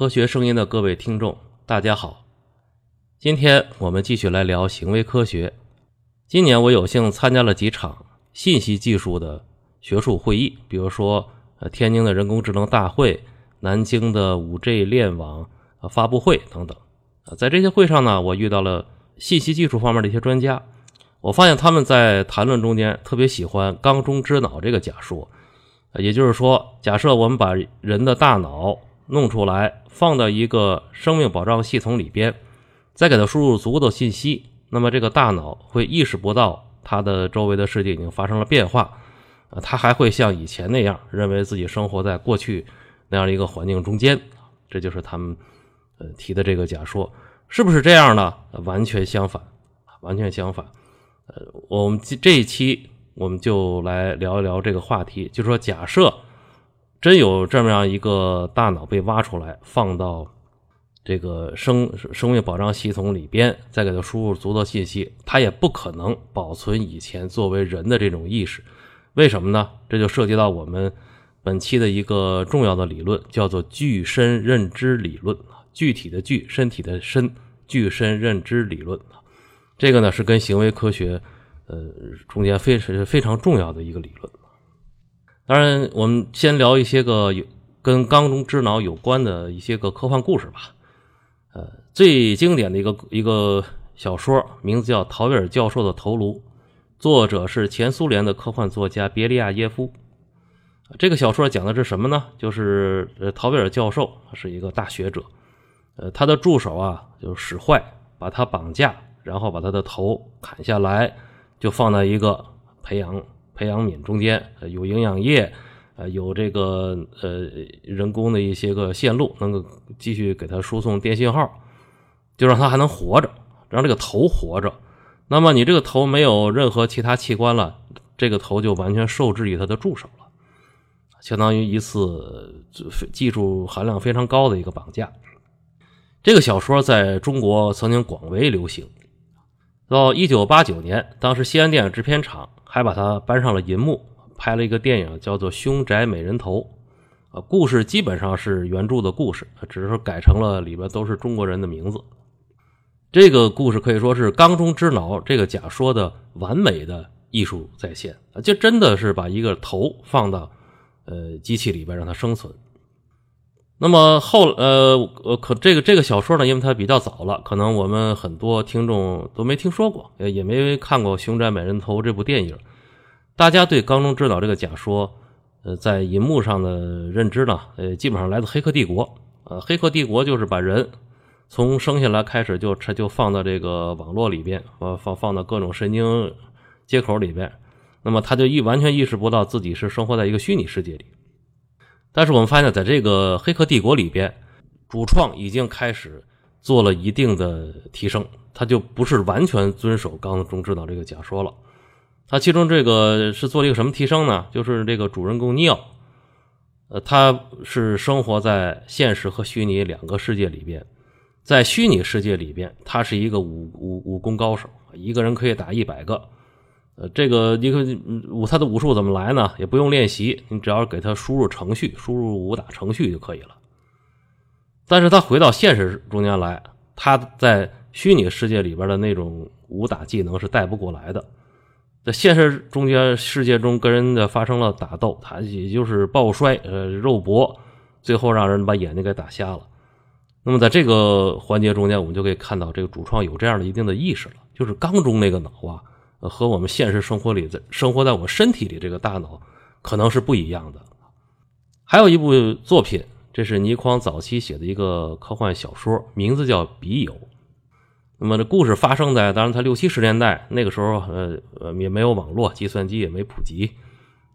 科学声音的各位听众，大家好。今天我们继续来聊行为科学。今年我有幸参加了几场信息技术的学术会议，比如说呃天津的人工智能大会、南京的五 G 链网发布会等等。在这些会上呢，我遇到了信息技术方面的一些专家。我发现他们在谈论中间特别喜欢“缸中之脑”这个假说，也就是说，假设我们把人的大脑弄出来，放到一个生命保障系统里边，再给它输入足够的信息，那么这个大脑会意识不到它的周围的世界已经发生了变化，啊，它还会像以前那样认为自己生活在过去那样的一个环境中间，这就是他们呃提的这个假说，是不是这样呢？完全相反，完全相反。呃，我们这一期我们就来聊一聊这个话题，就说，假设真有这么样一个大脑被挖出来，放到这个生生命保障系统里边，再给它输入足够信息，它也不可能保存以前作为人的这种意识。为什么呢？这就涉及到我们本期的一个重要的理论，叫做具身认知理论具体的具，身体的身，具身认知理论这个呢是跟行为科学，呃，中间非常非常重要的一个理论。当然，我们先聊一些个有跟缸中之脑有关的一些个科幻故事吧。呃，最经典的一个一个小说，名字叫《陶维尔教授的头颅》，作者是前苏联的科幻作家别利亚耶夫。这个小说讲的是什么呢？就是呃，陶贝尔教授是一个大学者，呃，他的助手啊就使坏，把他绑架。然后把他的头砍下来，就放在一个培养培养皿中间，有营养液，呃，有这个呃人工的一些个线路，能够继续给它输送电信号，就让它还能活着，让这个头活着。那么你这个头没有任何其他器官了，这个头就完全受制于它的助手了，相当于一次技术含量非常高的一个绑架。这个小说在中国曾经广为流行。到一九八九年，当时西安电影制片厂还把它搬上了银幕，拍了一个电影，叫做《凶宅美人头》。啊，故事基本上是原著的故事，只是说改成了里边都是中国人的名字。这个故事可以说是“缸中之脑”这个假说的完美的艺术再现啊，就真的是把一个头放到呃机器里边让它生存。那么后呃呃可这个这个小说呢，因为它比较早了，可能我们很多听众都没听说过，也也没看过《熊宅美人头》这部电影。大家对缸中之脑这个假说，呃，在银幕上的认知呢，呃，基本上来自《黑客帝国》。呃，《黑客帝国》就是把人从生下来开始就就放到这个网络里边，呃，放放到各种神经接口里边，那么他就意完全意识不到自己是生活在一个虚拟世界里。但是我们发现，在这个《黑客帝国》里边，主创已经开始做了一定的提升，他就不是完全遵守刚中之脑这个假说了。他其中这个是做了一个什么提升呢？就是这个主人公尼奥，呃，他是生活在现实和虚拟两个世界里边，在虚拟世界里边，他是一个武武武功高手，一个人可以打一百个。呃，这个你看武他的武术怎么来呢？也不用练习，你只要给他输入程序，输入武打程序就可以了。但是他回到现实中间来，他在虚拟世界里边的那种武打技能是带不过来的。在现实中间世界中跟人家发生了打斗，他也就是抱摔，呃，肉搏，最后让人把眼睛给打瞎了。那么在这个环节中间，我们就可以看到这个主创有这样的一定的意识了，就是缸中那个脑啊。和我们现实生活里在生活在我们身体里这个大脑可能是不一样的。还有一部作品，这是倪匡早期写的一个科幻小说，名字叫《笔友》。那么这故事发生在，当然他六七十年代那个时候，呃呃也没有网络，计算机也没普及。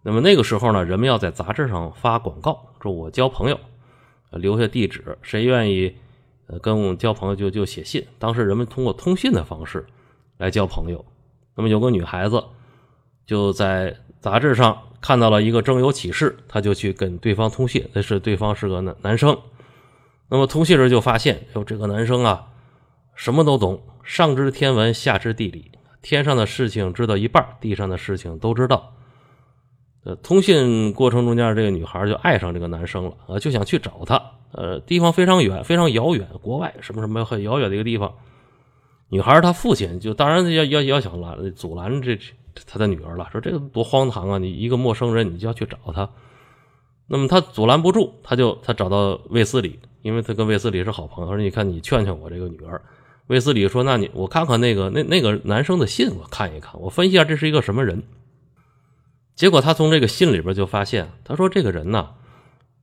那么那个时候呢，人们要在杂志上发广告，说我交朋友，留下地址，谁愿意呃跟我们交朋友就就写信。当时人们通过通信的方式来交朋友。那么有个女孩子就在杂志上看到了一个征友启事，她就去跟对方通信。那是对方是个男男生。那么通信时就发现，哟，这个男生啊，什么都懂，上知天文，下知地理，天上的事情知道一半，地上的事情都知道。呃，通信过程中间，这个女孩就爱上这个男生了，啊，就想去找他。呃，地方非常远，非常遥远，国外什么什么很遥远的一个地方。女孩她父亲就当然要要要想拦阻拦这她的女儿了，说这个多荒唐啊！你一个陌生人，你就要去找他。那么他阻拦不住，他就他找到卫斯理，因为他跟卫斯理是好朋友。说：“你看，你劝劝我这个女儿。”卫斯理说：“那你我看看那个那那个男生的信，我看一看，我分析一下这是一个什么人。”结果他从这个信里边就发现，他说这个人呢，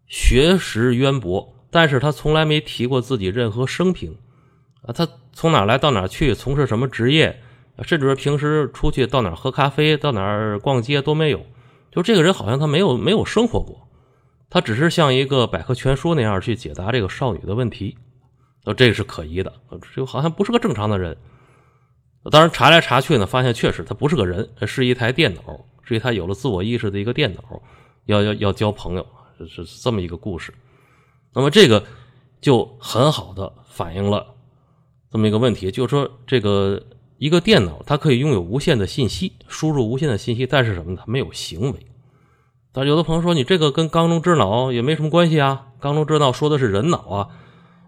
学识渊博，但是他从来没提过自己任何生平啊，他从哪来到哪去，从事什么职业，甚至说平时出去到哪喝咖啡，到哪逛街都没有。就这个人好像他没有没有生活过，他只是像一个百科全书那样去解答这个少女的问题，呃，这个是可疑的，就好像不是个正常的人。当然查来查去呢，发现确实他不是个人，是一台电脑。所以他有了自我意识的一个电脑，要要要交朋友，是是这么一个故事。那么这个就很好的反映了这么一个问题，就是说这个一个电脑它可以拥有无限的信息，输入无限的信息，但是什么呢？它没有行为。但有的朋友说，你这个跟缸中之脑也没什么关系啊。缸中之脑说的是人脑啊。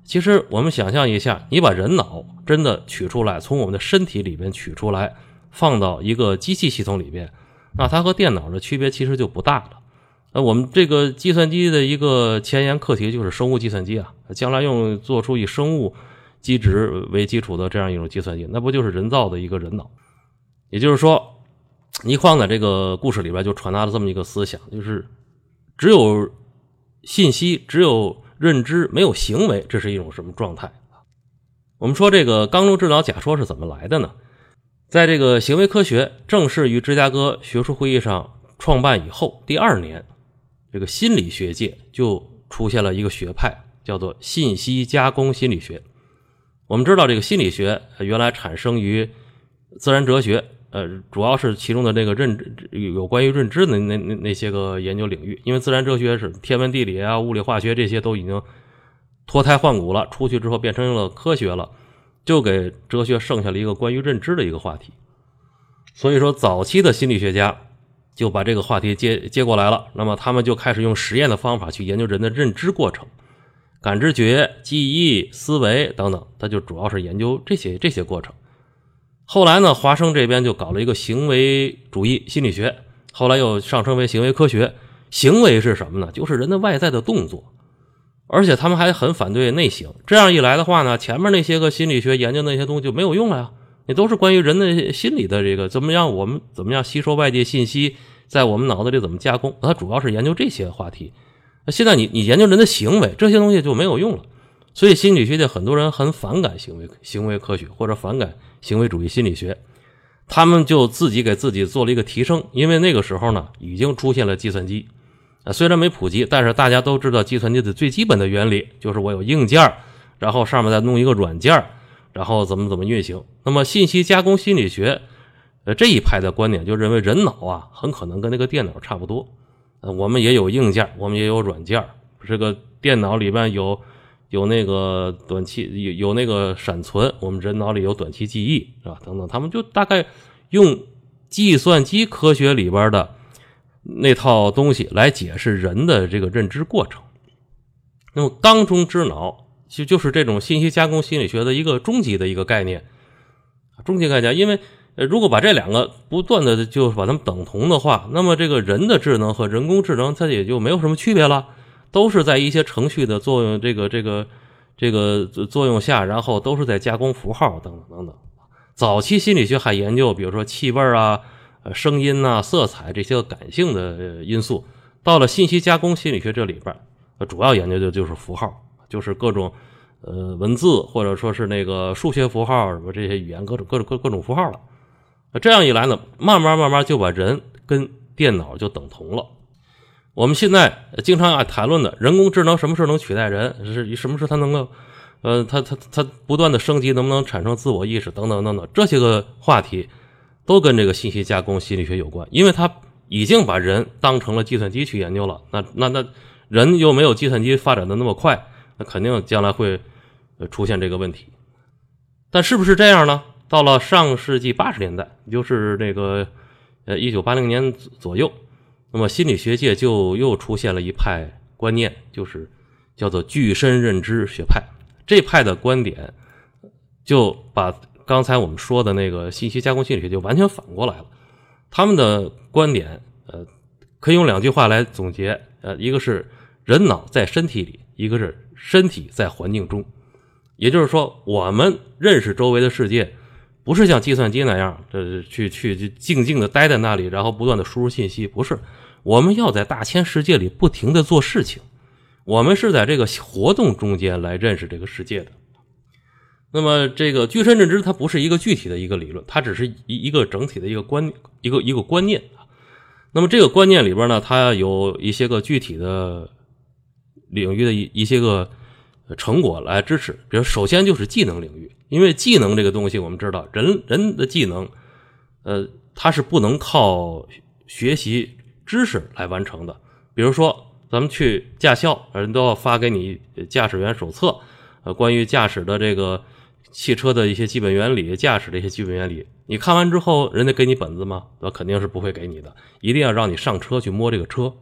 其实我们想象一下，你把人脑真的取出来，从我们的身体里边取出来，放到一个机器系统里边。那它和电脑的区别其实就不大了。那我们这个计算机的一个前沿课题就是生物计算机啊，将来用做出以生物机值为基础的这样一种计算机，那不就是人造的一个人脑？也就是说，倪匡在这个故事里边就传达了这么一个思想，就是只有信息，只有认知，没有行为，这是一种什么状态我们说这个缸中之脑假说是怎么来的呢？在这个行为科学正式于芝加哥学术会议上创办以后，第二年，这个心理学界就出现了一个学派，叫做信息加工心理学。我们知道，这个心理学原来产生于自然哲学，呃，主要是其中的这个认知有关于认知的那那那些个研究领域。因为自然哲学是天文地理啊、物理化学这些都已经脱胎换骨了，出去之后变成了科学了。就给哲学剩下了一个关于认知的一个话题，所以说早期的心理学家就把这个话题接接过来了。那么他们就开始用实验的方法去研究人的认知过程、感知觉、记忆、思维等等，他就主要是研究这些这些过程。后来呢，华生这边就搞了一个行为主义心理学，后来又上升为行为科学。行为是什么呢？就是人的外在的动作。而且他们还很反对内省，这样一来的话呢，前面那些个心理学研究那些东西就没有用了呀。你都是关于人的心理的这个怎么样，我们怎么样吸收外界信息，在我们脑子里怎么加工，它主要是研究这些话题。那现在你你研究人的行为，这些东西就没有用了。所以心理学界很多人很反感行为行为科学或者反感行为主义心理学，他们就自己给自己做了一个提升，因为那个时候呢已经出现了计算机。啊，虽然没普及，但是大家都知道计算机的最基本的原理，就是我有硬件然后上面再弄一个软件然后怎么怎么运行。那么信息加工心理学，呃这一派的观点就认为人脑啊很可能跟那个电脑差不多，我们也有硬件我们也有软件这个电脑里边有有那个短期有有那个闪存，我们人脑里有短期记忆是吧？等等，他们就大概用计算机科学里边的。那套东西来解释人的这个认知过程，那么缸中之脑就就是这种信息加工心理学的一个终极的一个概念，终极概念。因为呃如果把这两个不断的就是把它们等同的话，那么这个人的智能和人工智能它也就没有什么区别了，都是在一些程序的作用这个这个这个作用下，然后都是在加工符号等等等等。早期心理学还研究，比如说气味啊。呃，声音呐、色彩这些感性的因素，到了信息加工心理学这里边，主要研究的就是符号，就是各种呃文字或者说是那个数学符号什么这些语言各种各种各各种符号了。这样一来呢，慢慢慢慢就把人跟电脑就等同了。我们现在经常爱谈论的人工智能什么时候能取代人？是什么时候它能够呃，它它它不断的升级，能不能产生自我意识等等等等这些个话题。都跟这个信息加工心理学有关，因为他已经把人当成了计算机去研究了。那那那人又没有计算机发展的那么快，那肯定将来会出现这个问题。但是不是这样呢？到了上世纪八十年代，也就是这个呃一九八零年左右，那么心理学界就又出现了一派观念，就是叫做具身认知学派。这派的观点就把刚才我们说的那个信息加工心理学就完全反过来了。他们的观点，呃，可以用两句话来总结，呃，一个是人脑在身体里，一个是身体在环境中。也就是说，我们认识周围的世界，不是像计算机那样，这去去去静静的待在那里，然后不断的输入信息，不是。我们要在大千世界里不停的做事情，我们是在这个活动中间来认识这个世界的。那么，这个具身认知它不是一个具体的一个理论，它只是一一个整体的一个观一个一个观念。那么这个观念里边呢，它有一些个具体的领域的一一些个。成果来支持，比如首先就是技能领域，因为技能这个东西，我们知道人人的技能，呃，它是不能靠学习知识来完成的。比如说，咱们去驾校，人都要发给你驾驶员手册，呃，关于驾驶的这个汽车的一些基本原理，驾驶的一些基本原理，你看完之后，人家给你本子吗？那肯定是不会给你的，一定要让你上车去摸这个车。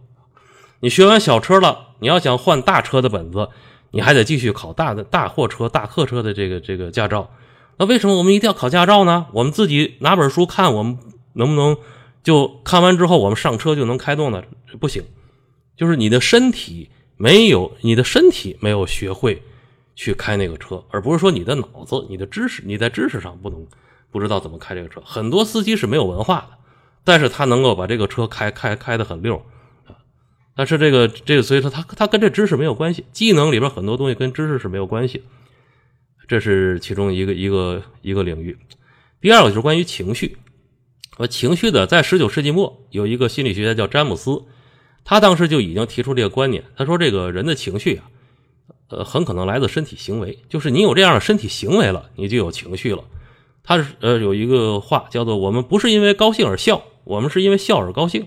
你学完小车了，你要想换大车的本子。你还得继续考大的大货车、大客车的这个这个驾照，那为什么我们一定要考驾照呢？我们自己拿本书看，我们能不能就看完之后我们上车就能开动呢？不行，就是你的身体没有，你的身体没有学会去开那个车，而不是说你的脑子、你的知识，你在知识上不能不知道怎么开这个车。很多司机是没有文化的，但是他能够把这个车开开开的很溜。但是这个这个，所以说它它跟这知识没有关系，技能里边很多东西跟知识是没有关系，这是其中一个一个一个领域。第二个就是关于情绪，呃，情绪的，在十九世纪末有一个心理学家叫詹姆斯，他当时就已经提出这个观点，他说这个人的情绪啊，呃，很可能来自身体行为，就是你有这样的身体行为了，你就有情绪了。他是呃有一个话叫做“我们不是因为高兴而笑，我们是因为笑而高兴”。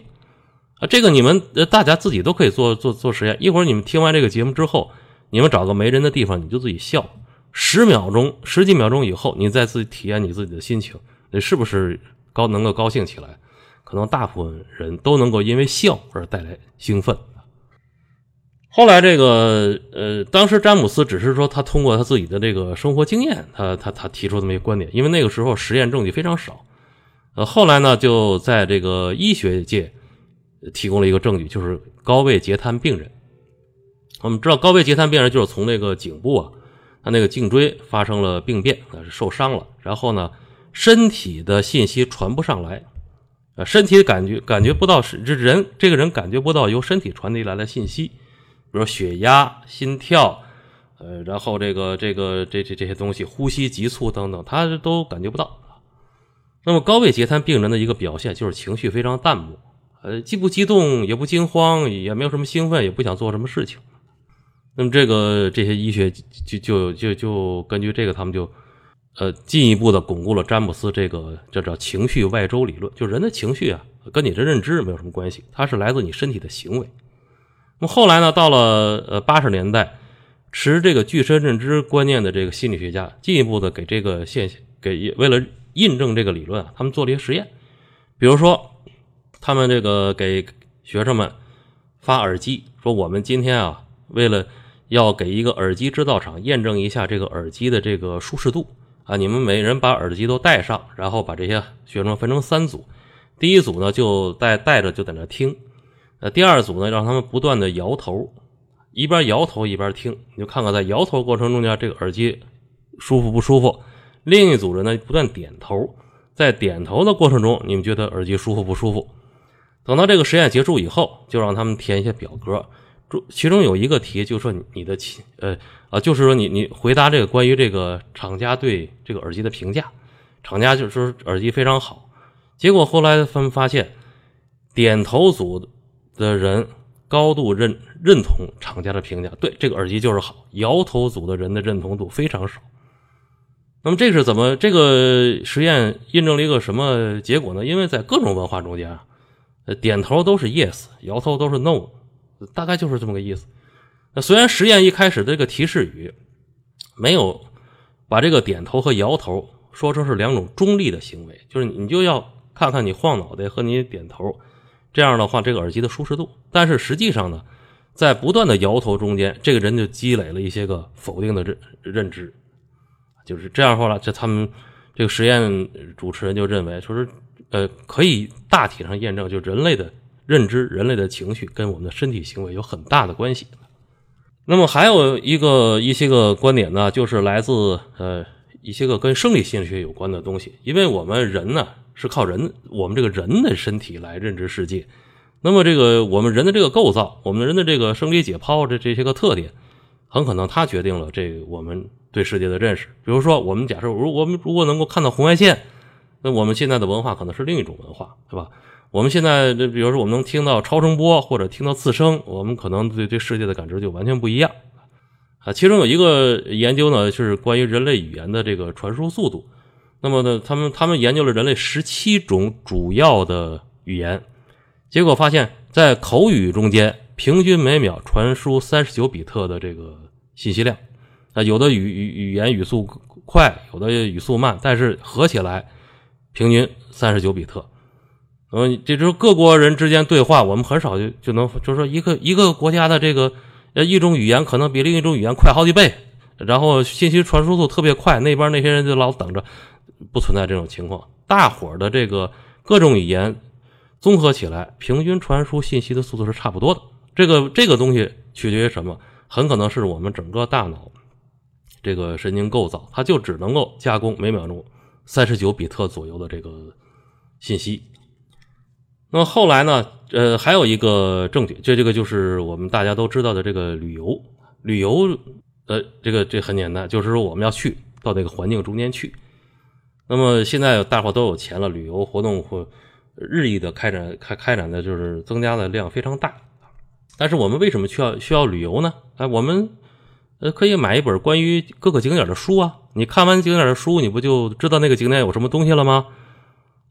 啊，这个你们呃，大家自己都可以做做做实验。一会儿你们听完这个节目之后，你们找个没人的地方，你就自己笑十秒钟、十几秒钟以后，你再自己体验你自己的心情，你是不是高能够高兴起来？可能大部分人都能够因为笑而带来兴奋。后来这个呃，当时詹姆斯只是说他通过他自己的这个生活经验，他他他提出这么一个观点，因为那个时候实验证据非常少。呃，后来呢，就在这个医学界。提供了一个证据，就是高位截瘫病人。我们知道，高位截瘫病人就是从那个颈部啊，他那个颈椎发生了病变，是受伤了。然后呢，身体的信息传不上来，呃，身体感觉感觉不到是这人这个人感觉不到由身体传递来的信息，比如血压、心跳，呃，然后这个这个这这这些东西，呼吸急促等等，他都感觉不到。那么高位截瘫病人的一个表现就是情绪非常淡漠。呃，既不激动，也不惊慌，也没有什么兴奋，也不想做什么事情。那么，这个这些医学就就就就根据这个，他们就呃进一步的巩固了詹姆斯这个叫叫情绪外周理论，就人的情绪啊，跟你的认知没有什么关系，它是来自你身体的行为。那么后来呢，到了呃八十年代，持这个具身认知观念的这个心理学家，进一步的给这个现象给为了印证这个理论啊，他们做了一些实验，比如说。他们这个给学生们发耳机，说我们今天啊，为了要给一个耳机制造厂验证一下这个耳机的这个舒适度啊，你们每人把耳机都戴上，然后把这些学生分成三组，第一组呢就戴戴着就在那听，呃，第二组呢让他们不断的摇头，一边摇头一边听，你就看看在摇头过程中间这个耳机舒服不舒服，另一组人呢不断点头，在点头的过程中，你们觉得耳机舒服不舒服？等到这个实验结束以后，就让他们填一些表格，其中有一个题就说你的呃啊，就是说你你回答这个关于这个厂家对这个耳机的评价，厂家就是说耳机非常好。结果后来他们发现，点头组的人高度认认同厂家的评价，对这个耳机就是好；摇头组的人的认同度非常少。那么这是怎么？这个实验印证了一个什么结果呢？因为在各种文化中间啊。呃，点头都是 yes，摇头都是 no，大概就是这么个意思。那虽然实验一开始这个提示语没有把这个点头和摇头说成是两种中立的行为，就是你就要看看你晃脑袋和你点头，这样的话这个耳机的舒适度。但是实际上呢，在不断的摇头中间，这个人就积累了一些个否定的认认知，就是这样说了，这他们这个实验主持人就认为，说是呃，可以大体上验证，就人类的认知、人类的情绪跟我们的身体行为有很大的关系。那么还有一个一些个观点呢，就是来自呃一些个跟生理心理学有关的东西，因为我们人呢是靠人，我们这个人的身体来认知世界。那么这个我们人的这个构造，我们人的这个生理解剖这这些个特点，很可能它决定了这我们对世界的认识。比如说，我们假设如我们如果能够看到红外线，那我们现在的文化可能是另一种文化，对吧？我们现在比如说我们能听到超声波或者听到次声，我们可能对对世界的感知就完全不一样啊。其中有一个研究呢，是关于人类语言的这个传输速度。那么呢，他们他们研究了人类十七种主要的语言。结果发现，在口语中间，平均每秒传输三十九比特的这个信息量，啊，有的语语语言语速快，有的语速慢，但是合起来平均三十九比特。嗯，这就是各国人之间对话，我们很少就就能，就是说一个一个国家的这个呃一种语言可能比另一种语言快好几倍，然后信息传输速度特别快，那边那些人就老等着，不存在这种情况。大伙的这个各种语言。综合起来，平均传输信息的速度是差不多的。这个这个东西取决于什么？很可能是我们整个大脑这个神经构造，它就只能够加工每秒钟三十九比特左右的这个信息。那么后来呢？呃，还有一个证据，这这个就是我们大家都知道的这个旅游。旅游，呃，这个这很简单，就是说我们要去到那个环境中间去。那么现在大伙都有钱了，旅游活动会。日益的开展开开展的就是增加的量非常大，但是我们为什么需要需要旅游呢？哎，我们呃可以买一本关于各个景点的书啊。你看完景点的书，你不就知道那个景点有什么东西了吗？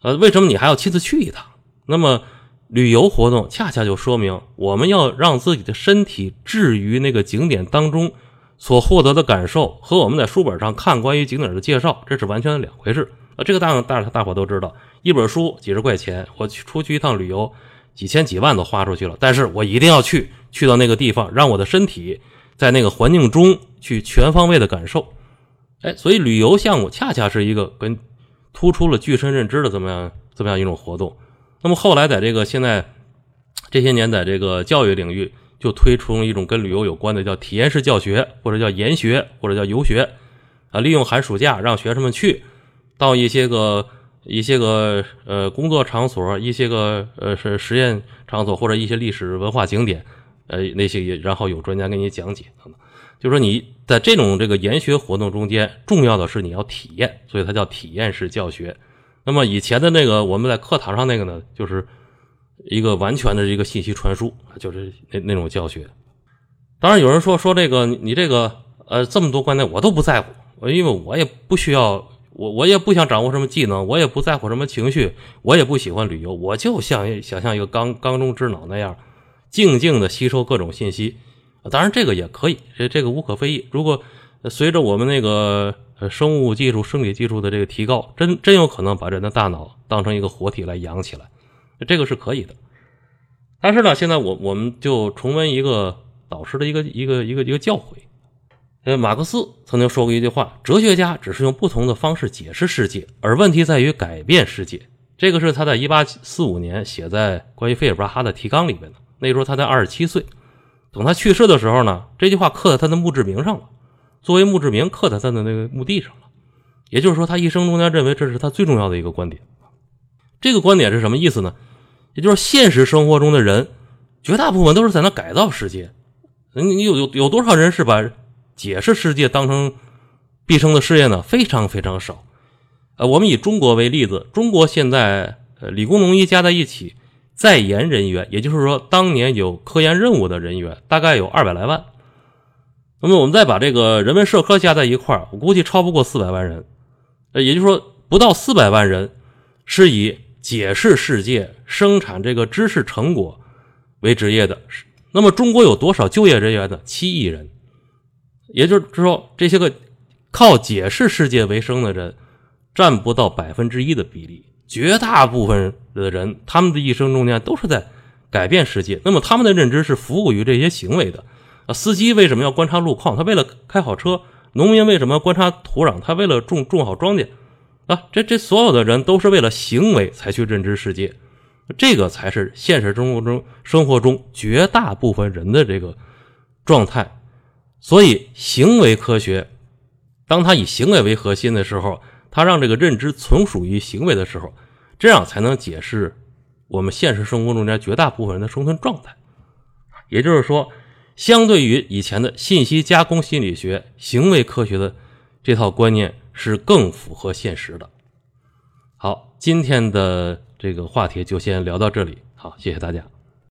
呃，为什么你还要亲自去一趟？那么旅游活动恰恰就说明我们要让自己的身体置于那个景点当中所获得的感受和我们在书本上看关于景点的介绍，这是完全两回事。啊，这个大大大伙都知道，一本书几十块钱，我去出去一趟旅游，几千几万都花出去了。但是我一定要去，去到那个地方，让我的身体在那个环境中去全方位的感受。哎，所以旅游项目恰恰是一个跟突出了具身认知的这么样这么样一种活动。那么后来在这个现在这些年，在这个教育领域就推出一种跟旅游有关的，叫体验式教学，或者叫研学，或者叫游学。啊，利用寒暑假让学生们去。到一些个一些个呃工作场所，一些个呃是实验场所或者一些历史文化景点，呃那些也然后有专家给你讲解等等。就说你在这种这个研学活动中间，重要的是你要体验，所以它叫体验式教学。那么以前的那个我们在课堂上那个呢，就是一个完全的一个信息传输，就是那那种教学。当然有人说说这个你这个呃这么多观点我都不在乎，因为我也不需要。我我也不想掌握什么技能，我也不在乎什么情绪，我也不喜欢旅游，我就像想像一个缸缸中之脑那样，静静的吸收各种信息。当然这个也可以，这这个无可非议。如果随着我们那个呃生物技术、生理技术的这个提高，真真有可能把人的大脑当成一个活体来养起来，这个是可以的。但是呢，现在我我们就重温一个导师的一个一个一个一个教诲。呃，马克思曾经说过一句话：“哲学家只是用不同的方式解释世界，而问题在于改变世界。”这个是他在1845年写在关于费尔巴哈的提纲里面的。那时候他才二十七岁。等他去世的时候呢，这句话刻在他的墓志铭上了，作为墓志铭刻在他的那个墓地上了。也就是说，他一生中间认为这是他最重要的一个观点。这个观点是什么意思呢？也就是现实生活中的人，绝大部分都是在那改造世界。你有有有多少人是把？解释世界当成毕生的事业呢，非常非常少。呃，我们以中国为例子，中国现在呃理工农医加在一起，在研人员，也就是说当年有科研任务的人员，大概有二百来万。那么我们再把这个人文社科加在一块我估计超不过四百万人。呃，也就是说不到四百万人是以解释世界、生产这个知识成果为职业的。那么中国有多少就业人员呢？七亿人。也就是说，这些个靠解释世界为生的人，占不到百分之一的比例。绝大部分的人，他们的一生中间都是在改变世界。那么他们的认知是服务于这些行为的啊。司机为什么要观察路况？他为了开好车。农民为什么观察土壤？他为了种种好庄稼啊。这这所有的人都是为了行为才去认知世界，这个才是现实生活中生活中绝大部分人的这个状态。所以，行为科学，当他以行为为核心的时候，他让这个认知存属于行为的时候，这样才能解释我们现实生活中间绝大部分人的生存状态。也就是说，相对于以前的信息加工心理学、行为科学的这套观念，是更符合现实的。好，今天的这个话题就先聊到这里。好，谢谢大家。